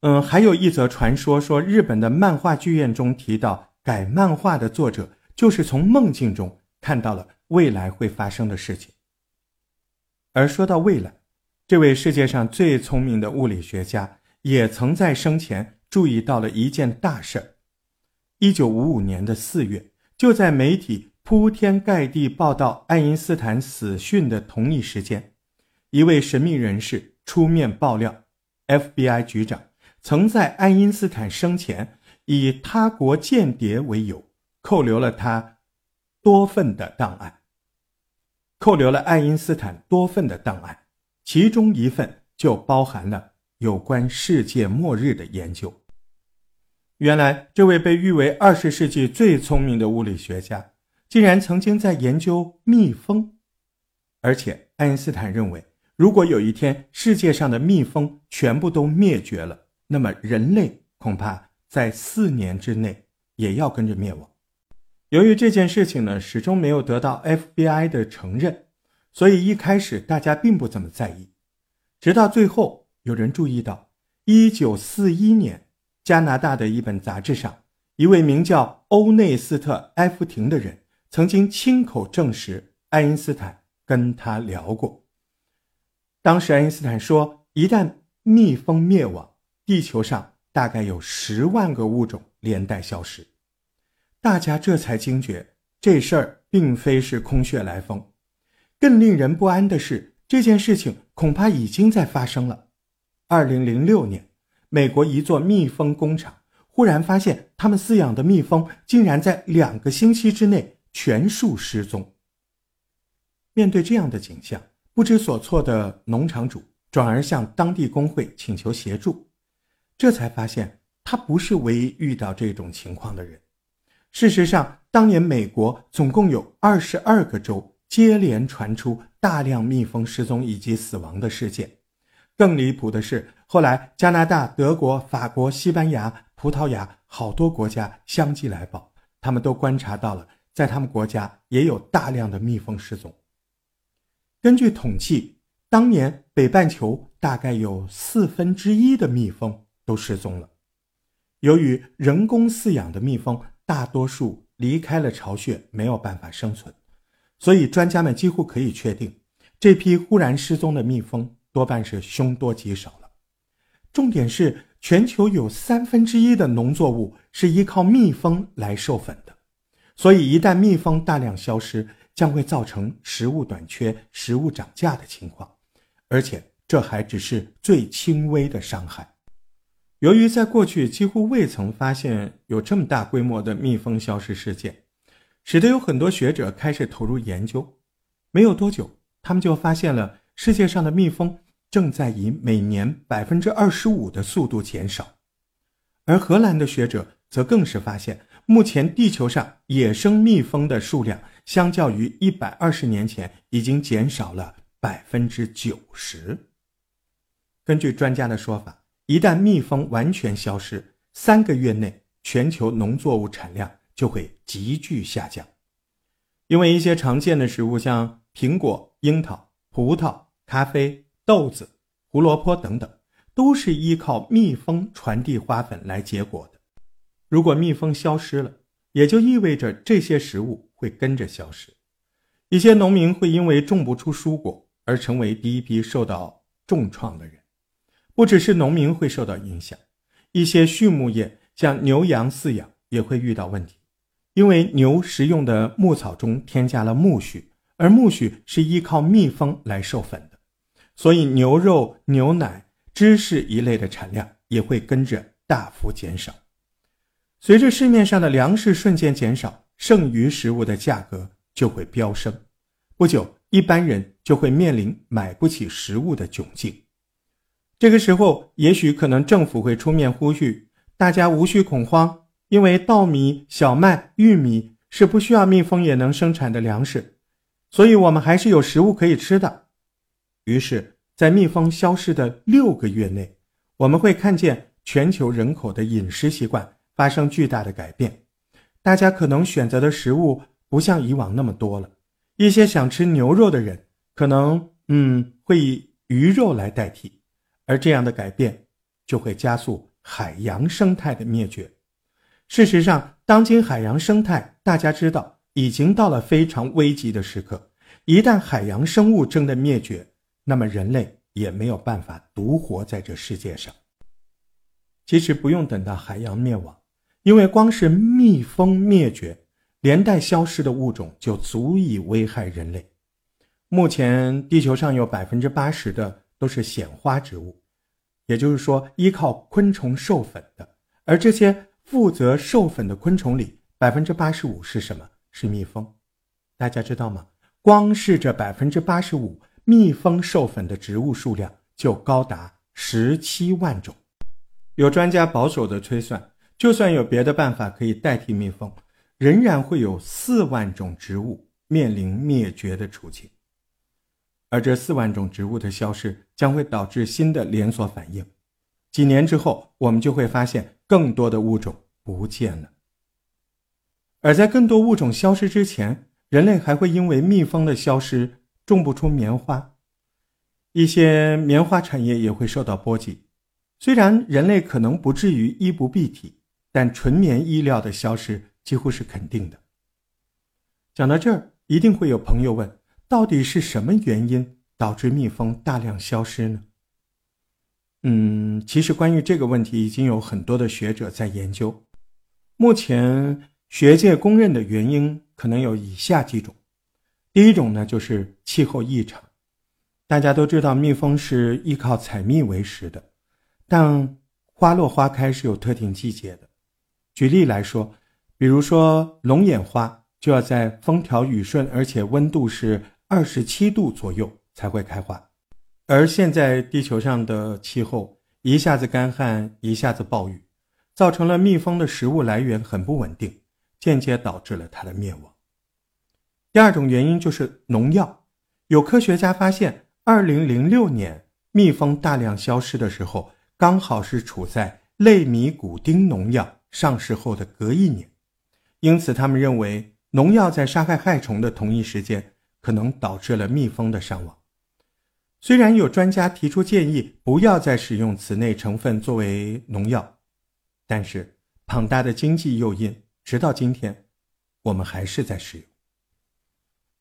嗯，还有一则传说说，日本的漫画剧院中提到，改漫画的作者就是从梦境中看到了未来会发生的事情。而说到未来，这位世界上最聪明的物理学家也曾在生前注意到了一件大事儿。一九五五年的四月，就在媒体铺天盖地报道爱因斯坦死讯的同一时间，一位神秘人士出面爆料，FBI 局长。曾在爱因斯坦生前以他国间谍为由扣留了他多份的档案，扣留了爱因斯坦多份的档案，其中一份就包含了有关世界末日的研究。原来，这位被誉为二十世纪最聪明的物理学家，竟然曾经在研究蜜蜂，而且爱因斯坦认为，如果有一天世界上的蜜蜂全部都灭绝了。那么人类恐怕在四年之内也要跟着灭亡。由于这件事情呢始终没有得到 FBI 的承认，所以一开始大家并不怎么在意。直到最后，有人注意到，1941年加拿大的一本杂志上，一位名叫欧内斯特·埃夫廷的人曾经亲口证实爱因斯坦跟他聊过。当时爱因斯坦说，一旦蜜蜂灭亡，地球上大概有十万个物种连带消失，大家这才惊觉这事儿并非是空穴来风。更令人不安的是，这件事情恐怕已经在发生了。二零零六年，美国一座蜜蜂工厂忽然发现，他们饲养的蜜蜂竟然在两个星期之内全数失踪。面对这样的景象，不知所措的农场主转而向当地工会请求协助。这才发现，他不是唯一遇到这种情况的人。事实上，当年美国总共有二十二个州接连传出大量蜜蜂失踪以及死亡的事件。更离谱的是，后来加拿大、德国、法国、西班牙、葡萄牙好多国家相继来报，他们都观察到了，在他们国家也有大量的蜜蜂失踪。根据统计，当年北半球大概有四分之一的蜜蜂。都失踪了。由于人工饲养的蜜蜂大多数离开了巢穴，没有办法生存，所以专家们几乎可以确定，这批忽然失踪的蜜蜂多半是凶多吉少了。重点是，全球有三分之一的农作物是依靠蜜蜂来授粉的，所以一旦蜜蜂大量消失，将会造成食物短缺、食物涨价的情况，而且这还只是最轻微的伤害。由于在过去几乎未曾发现有这么大规模的蜜蜂消失事件，使得有很多学者开始投入研究。没有多久，他们就发现了世界上的蜜蜂正在以每年百分之二十五的速度减少。而荷兰的学者则更是发现，目前地球上野生蜜蜂的数量相较于一百二十年前已经减少了百分之九十。根据专家的说法。一旦蜜蜂完全消失，三个月内全球农作物产量就会急剧下降，因为一些常见的食物，像苹果、樱桃、葡萄、咖啡、豆子、胡萝卜等等，都是依靠蜜蜂传递花粉来结果的。如果蜜蜂消失了，也就意味着这些食物会跟着消失，一些农民会因为种不出蔬果而成为第一批受到重创的人。不只是农民会受到影响，一些畜牧业，像牛羊饲养也会遇到问题，因为牛食用的牧草中添加了苜蓿，而苜蓿是依靠蜜蜂来授粉的，所以牛肉、牛奶、芝士一类的产量也会跟着大幅减少。随着市面上的粮食瞬间减少，剩余食物的价格就会飙升，不久，一般人就会面临买不起食物的窘境。这个时候，也许可能政府会出面呼吁大家无需恐慌，因为稻米、小麦、玉米是不需要蜜蜂也能生产的粮食，所以我们还是有食物可以吃的。于是，在蜜蜂消失的六个月内，我们会看见全球人口的饮食习惯发生巨大的改变，大家可能选择的食物不像以往那么多了。一些想吃牛肉的人，可能嗯会以鱼肉来代替。而这样的改变，就会加速海洋生态的灭绝。事实上，当今海洋生态，大家知道已经到了非常危急的时刻。一旦海洋生物真的灭绝，那么人类也没有办法独活在这世界上。其实不用等到海洋灭亡，因为光是蜜蜂灭绝，连带消失的物种就足以危害人类。目前地球上有百分之八十的都是显花植物，也就是说依靠昆虫授粉的，而这些。负责授粉的昆虫里，百分之八十五是什么？是蜜蜂。大家知道吗？光是这百分之八十五蜜蜂授粉的植物数量就高达十七万种。有专家保守的推算，就算有别的办法可以代替蜜蜂，仍然会有四万种植物面临灭绝的处境。而这四万种植物的消失，将会导致新的连锁反应。几年之后，我们就会发现更多的物种不见了。而在更多物种消失之前，人类还会因为蜜蜂的消失种不出棉花，一些棉花产业也会受到波及。虽然人类可能不至于衣不蔽体，但纯棉衣料的消失几乎是肯定的。讲到这儿，一定会有朋友问：到底是什么原因导致蜜蜂大量消失呢？嗯，其实关于这个问题，已经有很多的学者在研究。目前学界公认的原因可能有以下几种。第一种呢，就是气候异常。大家都知道，蜜蜂是依靠采蜜为食的，但花落花开是有特定季节的。举例来说，比如说龙眼花，就要在风调雨顺，而且温度是二十七度左右才会开花。而现在地球上的气候一下子干旱，一下子暴雨，造成了蜜蜂的食物来源很不稳定，间接导致了它的灭亡。第二种原因就是农药。有科学家发现，二零零六年蜜蜂大量消失的时候，刚好是处在类米古丁农药上市后的隔一年，因此他们认为农药在杀害害虫的同一时间，可能导致了蜜蜂的伤亡。虽然有专家提出建议，不要再使用此类成分作为农药，但是庞大的经济诱因，直到今天，我们还是在使用。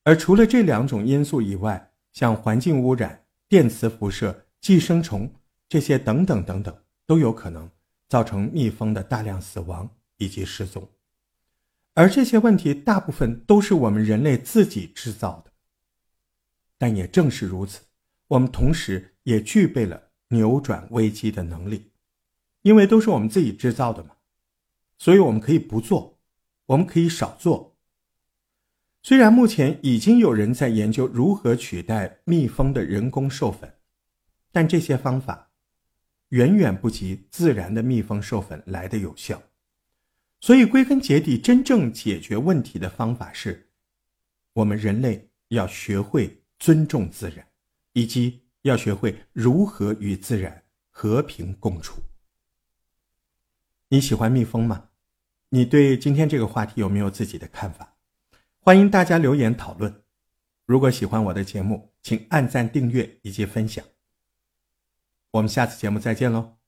而除了这两种因素以外，像环境污染、电磁辐射、寄生虫这些等等等等，都有可能造成蜜蜂的大量死亡以及失踪。而这些问题大部分都是我们人类自己制造的，但也正是如此。我们同时也具备了扭转危机的能力，因为都是我们自己制造的嘛，所以我们可以不做，我们可以少做。虽然目前已经有人在研究如何取代蜜蜂的人工授粉，但这些方法远远不及自然的蜜蜂授粉来的有效。所以归根结底，真正解决问题的方法是，我们人类要学会尊重自然。以及要学会如何与自然和平共处。你喜欢蜜蜂吗？你对今天这个话题有没有自己的看法？欢迎大家留言讨论。如果喜欢我的节目，请按赞、订阅以及分享。我们下次节目再见喽。